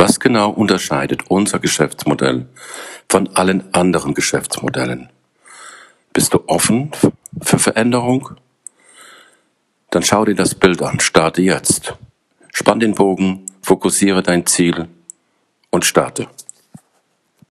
Was genau unterscheidet unser Geschäftsmodell von allen anderen Geschäftsmodellen? Bist du offen für Veränderung? Dann schau dir das Bild an, starte jetzt. Spann den Bogen, fokussiere dein Ziel und starte.